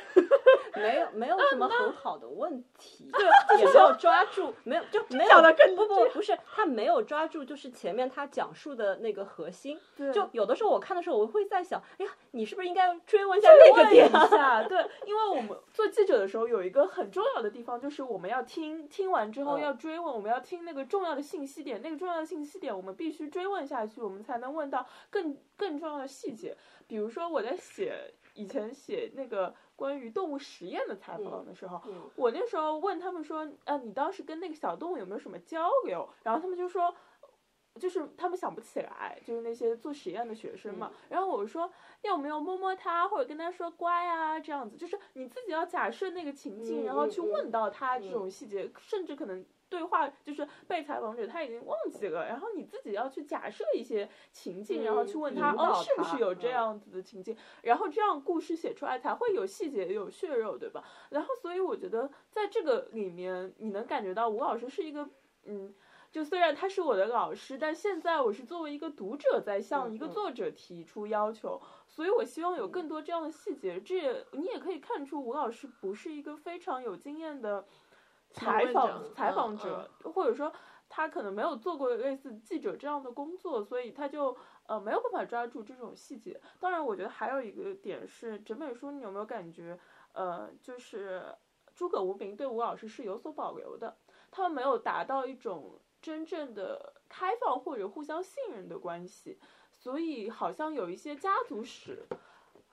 没有没有什么很好的问题，对，也没有抓住，没有就没有更不不不是他没有抓住，就是前面他讲述的那个核心。就有的时候我看的时候，我会在想，哎呀，你是不是应该追问一下那个点一下，对，因为我们做记者的时候有一个很重要的地方，就是我们要听，听完之后嗯要追问，我们要听那个重要的信息点，那个重要的信息点我们必须追问下去，我们才能问到更更重要的细节。比如说我在写以前写那个关于动物实验的采访的时候，嗯我那时候问他们说，呃，你当时跟那个小动物有没有什么交流？然后他们就说。就是他们想不起来，就是那些做实验的学生嘛。然后我说要没有摸摸它，或者跟他说乖啊，这样子，就是你自己要假设那个情境，嗯然后去问到他这种细节，甚至可能对话就是被采访者他已经忘记了，然后你自己要去假设一些情境，然后去问他，哦，是不是有这嗯样子的情境？然后这样故事写出来才会有细节、有血肉，对吧？然后所以我觉得在这个里面，你能感觉到吴老师是一个，嗯。就虽然他是我的老师，但现在我是作为一个读者在向一个作者提出要求，所以我希望有更多这样的细节。这也你也可以看出吴老师不是一个非常有经验的采访采嗯访者，或者说他可能没有做过类似记者这样的工作，所以他就呃没有办法抓住这种细节。当然，我觉得还有一个点是，整本书你有没有感觉，呃，就是诸葛无名对吴老师是有所保留的，他们没有达到一种真正的开放或者互相信任的关系，所以好像有一些家族史。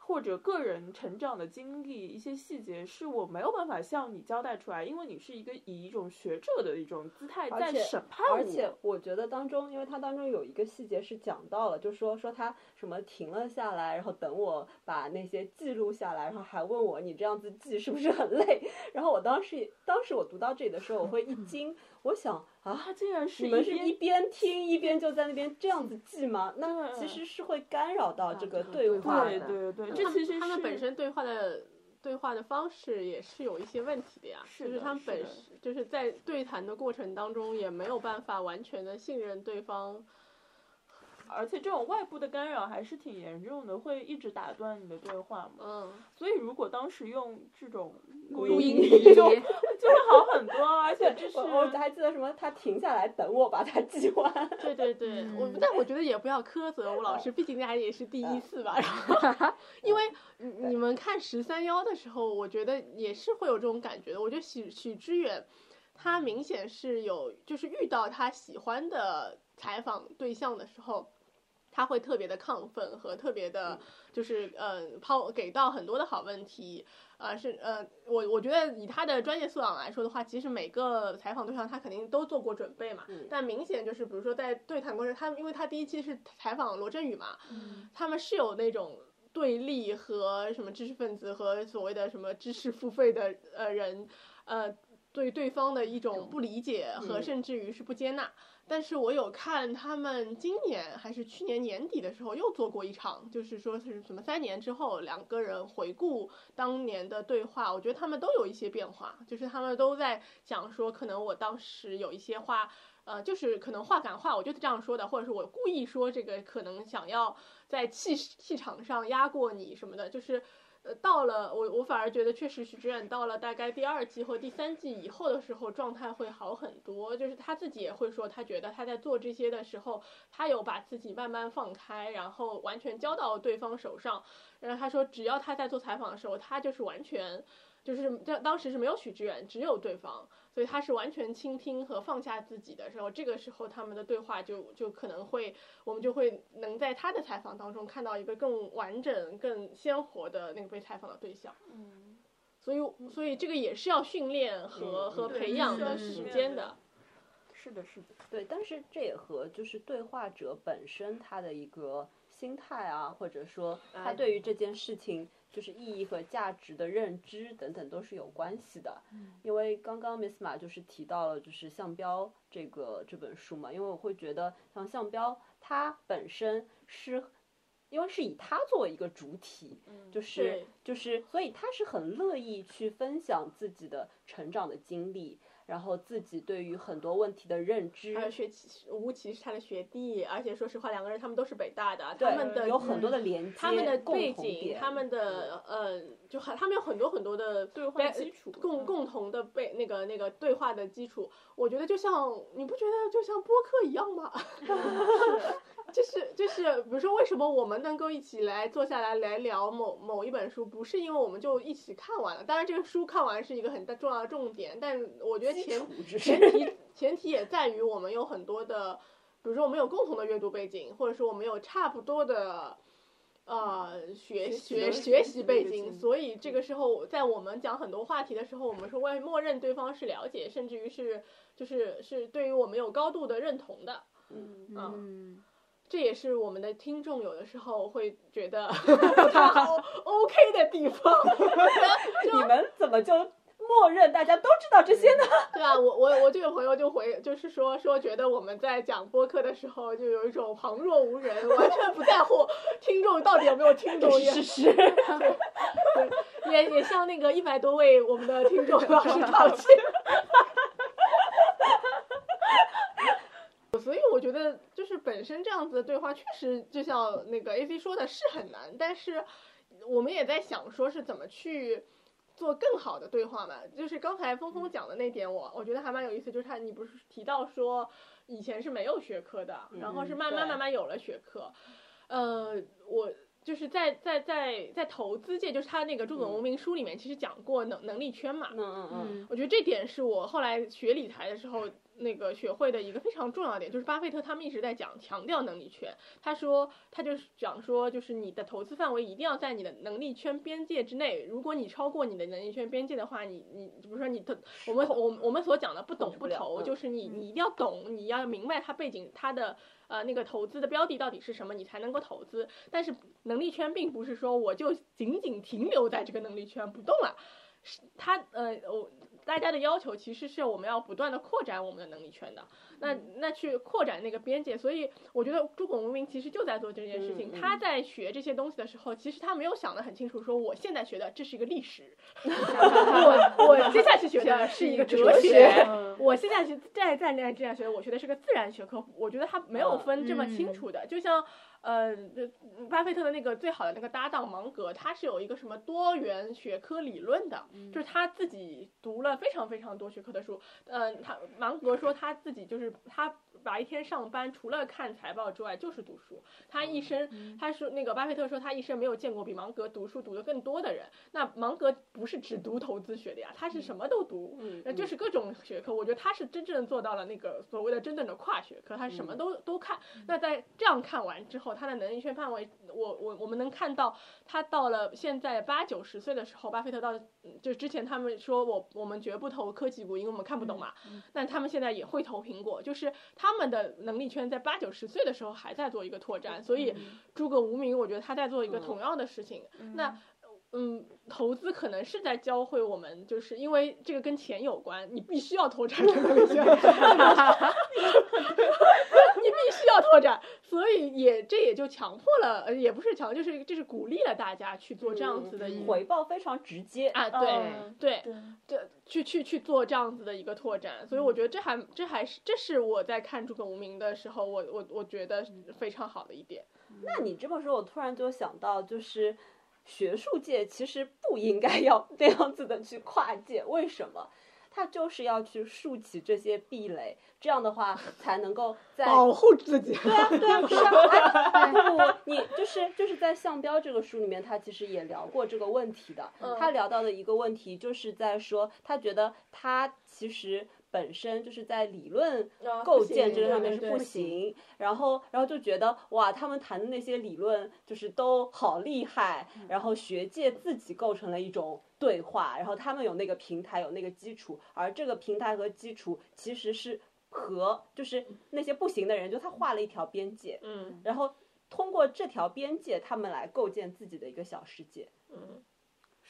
或者个人成长的经历，一些细节是我没有办法向你交代出来，因为你是一个以一种学者的一种姿态在审判我。而且我觉得当中，因为它当中有一个细节是讲到了，就说说他什么停了下来，然后等我把那些记录下来，然后还问我你这样子记是不是很累？然后我当时当时我读到这里的时候，我会一惊，我想啊，竟然是你们是一边听一边就在那边这样子记吗？那其实是会干扰到这个对话的。对对，对这其实他们本身对话的对话的方式也是有一些问题的呀，是的就是他们本是的就是在对谈的过程当中也没有办法完全的信任对方。而且这种外部的干扰还是挺严重的，会一直打断你的对话嘛。嗯，所以如果当时用这种录录音就就会好很多，而且这是我我还记得什么，他停下来等我把它记完。对对对，我嗯但我觉得也不要苛责吴老师，毕竟大家也是第一次吧。然后，因为你你们看十三幺的时候，我觉得也是会有这种感觉的。我觉得许许知远，他明显是有就是遇到他喜欢的采访对象的时候。他会特别的亢奋和特别的，就是呃抛给到很多的好问题，呃是呃我我觉得以他的专业素养来说的话，其实每个采访对象他肯定都做过准备嘛，嗯。但明显就是比如说在对谈过程，他因为他第一期是采访罗振宇嘛，他们是有那种对立和什么知识分子和所谓的什么知识付费的呃人，呃。对对方的一种不理解和嗯甚至于是不接纳。但是我有看他们今年还是去年年底的时候又做过一场，就是说是什么三年之后两个人回顾当年的对话，我觉得他们都有一些变化，就是他们都在讲说，可能我当时有一些话。呃，就是可能话赶话，我就是这样说的，或者是我故意说这个，可能想要在气气场上压过你什么的，就是，呃，到了我我反而觉得确实许志远到了大概第二季或第三季以后的时候，状态会好很多，就是他自己也会说，他觉得他在做这些的时候，他有把自己慢慢放开，然后完全交到对方手上，然后他说，只要他在做采访的时候，他就是完全。就是当当时是没有许志远，只有对方，所以他是完全倾听和放下自己的时候，这个时候他们的对话就就可能会，我们就会能在他的采访当中看到一个更完整、更鲜活的那个被采访的对象。嗯，所以，所以这个也是要训练和、嗯和培养的时间的。是的，是的，对，但是这也和就是对话者本身他的一个心态啊，或者说他哎对于这件事情就是意义和价值的认知等等都是有关系的。因为刚刚 Miss 马就是提到了就是项标这个这本书嘛，因为我会觉得像项标它本身是。因为是以他作为一个主体，就是就是，所以他是很乐意去分享自己的成长的经历，然后自己对于很多问题的认知，还有学琪吴奇是他的学弟，而且说实话，两个人他们都是北大的，他们的有很多的连接，他们的共背景，他们的呃，就很他们有很多很多的对话基础嗯共共同的背那个那个对话的基础，我觉得就像你不觉得就像播客一样吗？就是就是，比如说为什么我们能够一起来坐下来来聊某某一本书，不是因为我们就一起看完了，当然这个书看完是一个很大重要的重点，但我觉得前前提前提也在于我们有很多的，比如说我们有共同的阅读背景，或者说我们有差不多的。呃，学学学习背景，所以这个时候，在我们讲很多话题的时候，我们是会默认对方是了解，甚至于是就是是对于我们有高度的认同的。嗯嗯嗯，这也是我们的听众有的时候会觉得 不太好 OK 的地方。你们怎么就默认大家都知道这些呢？对啊，我我我这个朋友就回，就是说说觉得我们在讲播客的时候，就有一种旁若无人，完全不在乎听众到底有没有听懂，也事实。对，也也向那个一百多位我们的听众表示道歉。所以我觉得，就是本身这样子的对话，确实就像那个 A C 说的，是很难。但是我们也在想，说是怎么去做更好的对话嘛。就是刚才峰峰讲的那点我，我觉得还蛮有意思。就是他，你不是提到说以前是没有学科的，然后是慢慢慢慢有了学科。呃，我就是在在在在投资界，就是他那个《朱总无名》书里面，其实讲过能能力圈嘛。嗯嗯嗯，我觉得这点是我后来学理财的时候那个学会的一个非常重要的点，就是巴菲特他们一直在讲强调能力圈。他说他就是讲说，就是你的投资范围一定要在你的能力圈边界之内。如果你超过你的能力圈边界的话，你你比如说你的我们我我们所讲的不懂不投，嗯就是你你一定要懂，你要明白它背景它的。呃，那个投资的标的到底是什么，你才能够投资。但是能力圈并不是说我就仅仅停留在这个能力圈不动了，是它呃我。大家的要求其实是我们要不断的扩展我们的能力圈的，那那去扩展那个边界，所以我觉得朱拱文明其实就在做这件事情。他在学这些东西的时候，其实他没有想得很清楚，说我现在学的这是一个历史，我我接下去学的是一个哲哲学我现在是再再那这样学，我学的是个自然学科，我觉得他没有嗯分这么清嗯。楚的，就像。呃，这巴菲特的那个最好的那个搭档芒格，他是有一个什么多元学科理论的，就是他自己读了非常非常多学科的书。呃，他芒格说他自己就是他白天上班除了看财报之外就是读书，他一生他说那个巴菲特说他一生没有见过比芒格读书读的更多的人。那芒格不是只读投资学的呀，他是什么都读，嗯那就是各种学科。我觉得他是真正做到了那个所谓的真正的跨学科，他什么都都看。那在这样看完之后，他的能力圈范围，我我我们能看到，他到了现在八九十岁的时候，巴菲特到嗯就之前他们说我我们绝不投科技股，因为我们看不懂嘛。但他们现在也会投苹果，就是他们的能力圈在八九十岁的时候还在做一个拓展，所以诸葛无名，我觉得他在做一个同样的事情。那嗯，投资可能是在教会我们，就是因为这个跟钱有关，你必须要拓展这个东西，你必须要拓展，所以也这也就强迫了，呃，也不是强，就是就是鼓励了大家去做这样子的一回报非常直接。啊，对嗯对对，对，去去去做这样子的一个拓展，所以我觉得这还这还是这是我在看诸葛无名的时候，我我我觉得非常好的一点。那你这么说，我突然就想到，就是学术界其实不应该要 这样子的去跨界，为什么？他就是要去竖起这些壁垒，这样的话才能够在保护自己。对啊，对啊，是啊，哎，不不，你就是就是在《项标》这个书里面，他其实也聊过这个问题的。他聊到的一个问题，就是在说，他觉得他其实本身就是在理论啊构建这个上面是不行，然后然后就觉得哇，他们谈的那些理论就是都好厉害，然后学界自己构成了一种对话，然后他们有那个平台，有那个基础，而这个平台和基础其实是和就是那些不行的人，就他画了一条边界，嗯。然后通过这条边界，他们来构建自己的一个小世界。嗯，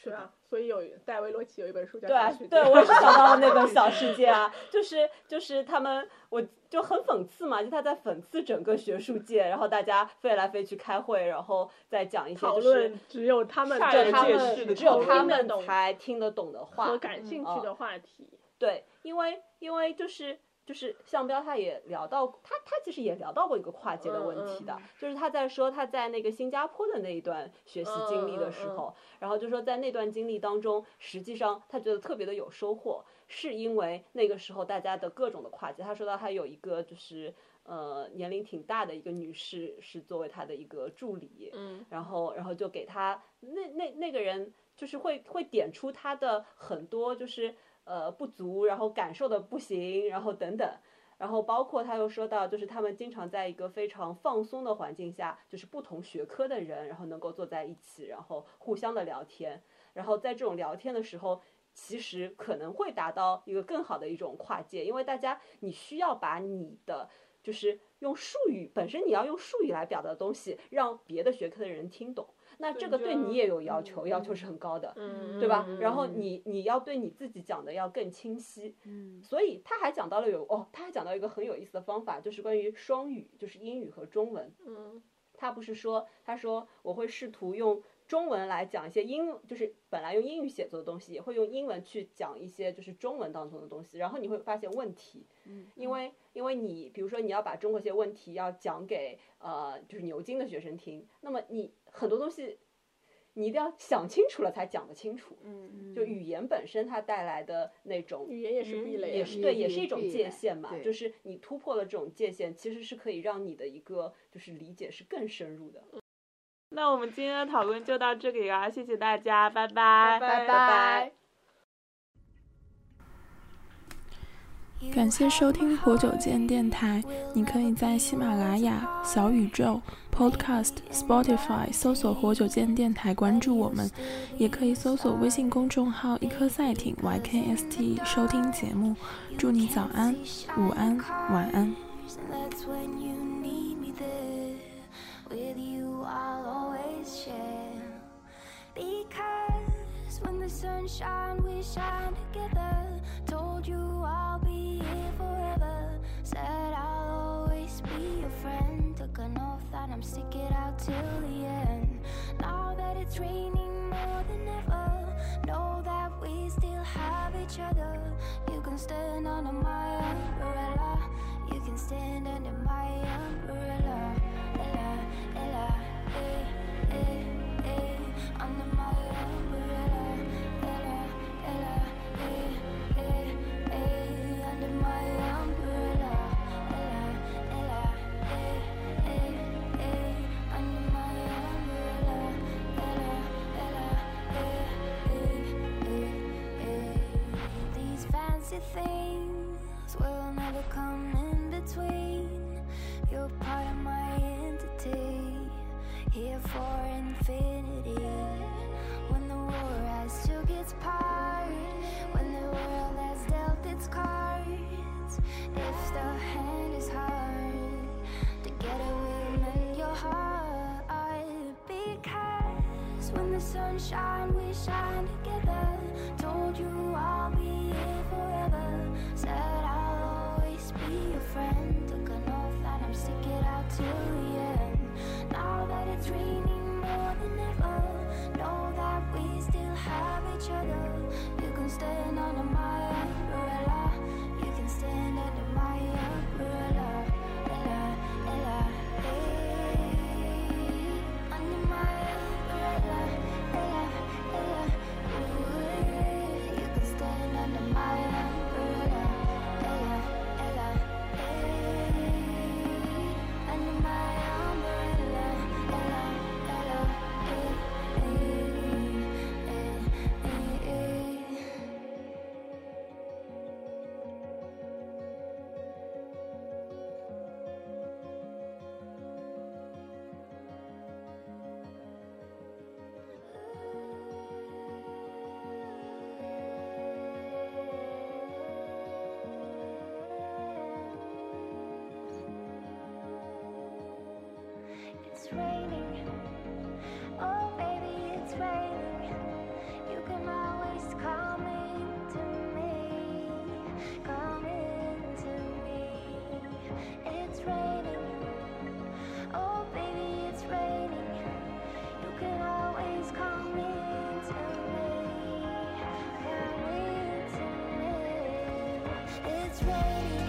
是啊，所以有戴维罗奇有一本书叫对对，我也是想到了那本 小世界啊，就是就是他们，我就很讽刺嘛，就他在讽刺整个学术界，然后大家飞来飞去开会，然后再讲一些讨就是论只有他们煞对他们只有他们才听得懂的话和感兴趣嗯的话题。对，因为因为就是就是向彪他也聊到，他他其实也聊到过一个跨界的问题的，就是他在说他在那个新加坡的那一段学习经历的时候，然后就说在那段经历当中，实际上他觉得特别的有收获，是因为那个时候大家的各种的跨界，他说到他有一个就是。呃，年龄挺大的一个女士是作为他的一个助理，嗯然后然后就给他那那那个人就是会会点出他的很多就是呃不足，然后感受的不行，然后等等。然后包括他又说到，就是他们经常在一个非常放松的环境下，就是不同学科的人，然后能够坐在一起，然后互相的聊天。然后在这种聊天的时候，其实可能会达到一个更好的一种跨界，因为大家你需要把你的就是用术语本身你要用术语来表达的东西，让别的学科的人听懂。那这个对你也有要求，要求是很高的。嗯，对吧？嗯然后你你要对你自己讲的要更清晰，嗯所以他还讲到了有哦，他还讲到一个很有意思的方法，就是关于双语，就是英语和中文。嗯他不是说，他说我会试图用中文来讲一些英，就是本来用英语写作的东西，也会用英文去讲一些就是中文当中的东西，然后你会发现问题，嗯因为因为你比如说你要把中国一些问题要讲给呃就是牛津的学生听，那么你很多东西你一定要想清楚了才讲得清楚。嗯就语言本身它带来的那种语言也是壁垒啊，也是对，也也是一种界限嘛，就是你突破了这种界限，其实是可以让你的一个就是理解是更深入的。那我们今天的讨论就到这里啦，谢谢大家，拜拜，拜拜。感谢收听活久见电台。你可以在喜马拉雅、小宇宙、Podcast、Spotify 搜索“活久见电台”，关注我们，也可以搜索微信公众号“一颗赛艇 YKST” 收听节目。祝你早安、午安、晚安。When the sun shines, we shine together. Told you I'll be here forever. Said I'll always be your friend. Took an oath that I'm stick it out till the end. Now that it's raining more than ever, know that we still have each other. You can stand under my umbrella. You can stand under my umbrella. Ella, Ella, eh, eh, eh, under Part of my entity, here for infinity. When the war has took its part, when the world has dealt its cards, if the hand is hard, together we'll mend your heart. Because us when the sun shine, we shine together. Told you I'll be here forever. Said I'll always be your friend. Took an oath that I'm sticking out till the end. Now that it's raining more than ever, know that we still have each other. You can stand under my umbrella. You can stand under my umbrella. Ella, Ella, hey. Under my umbrella, It's raining.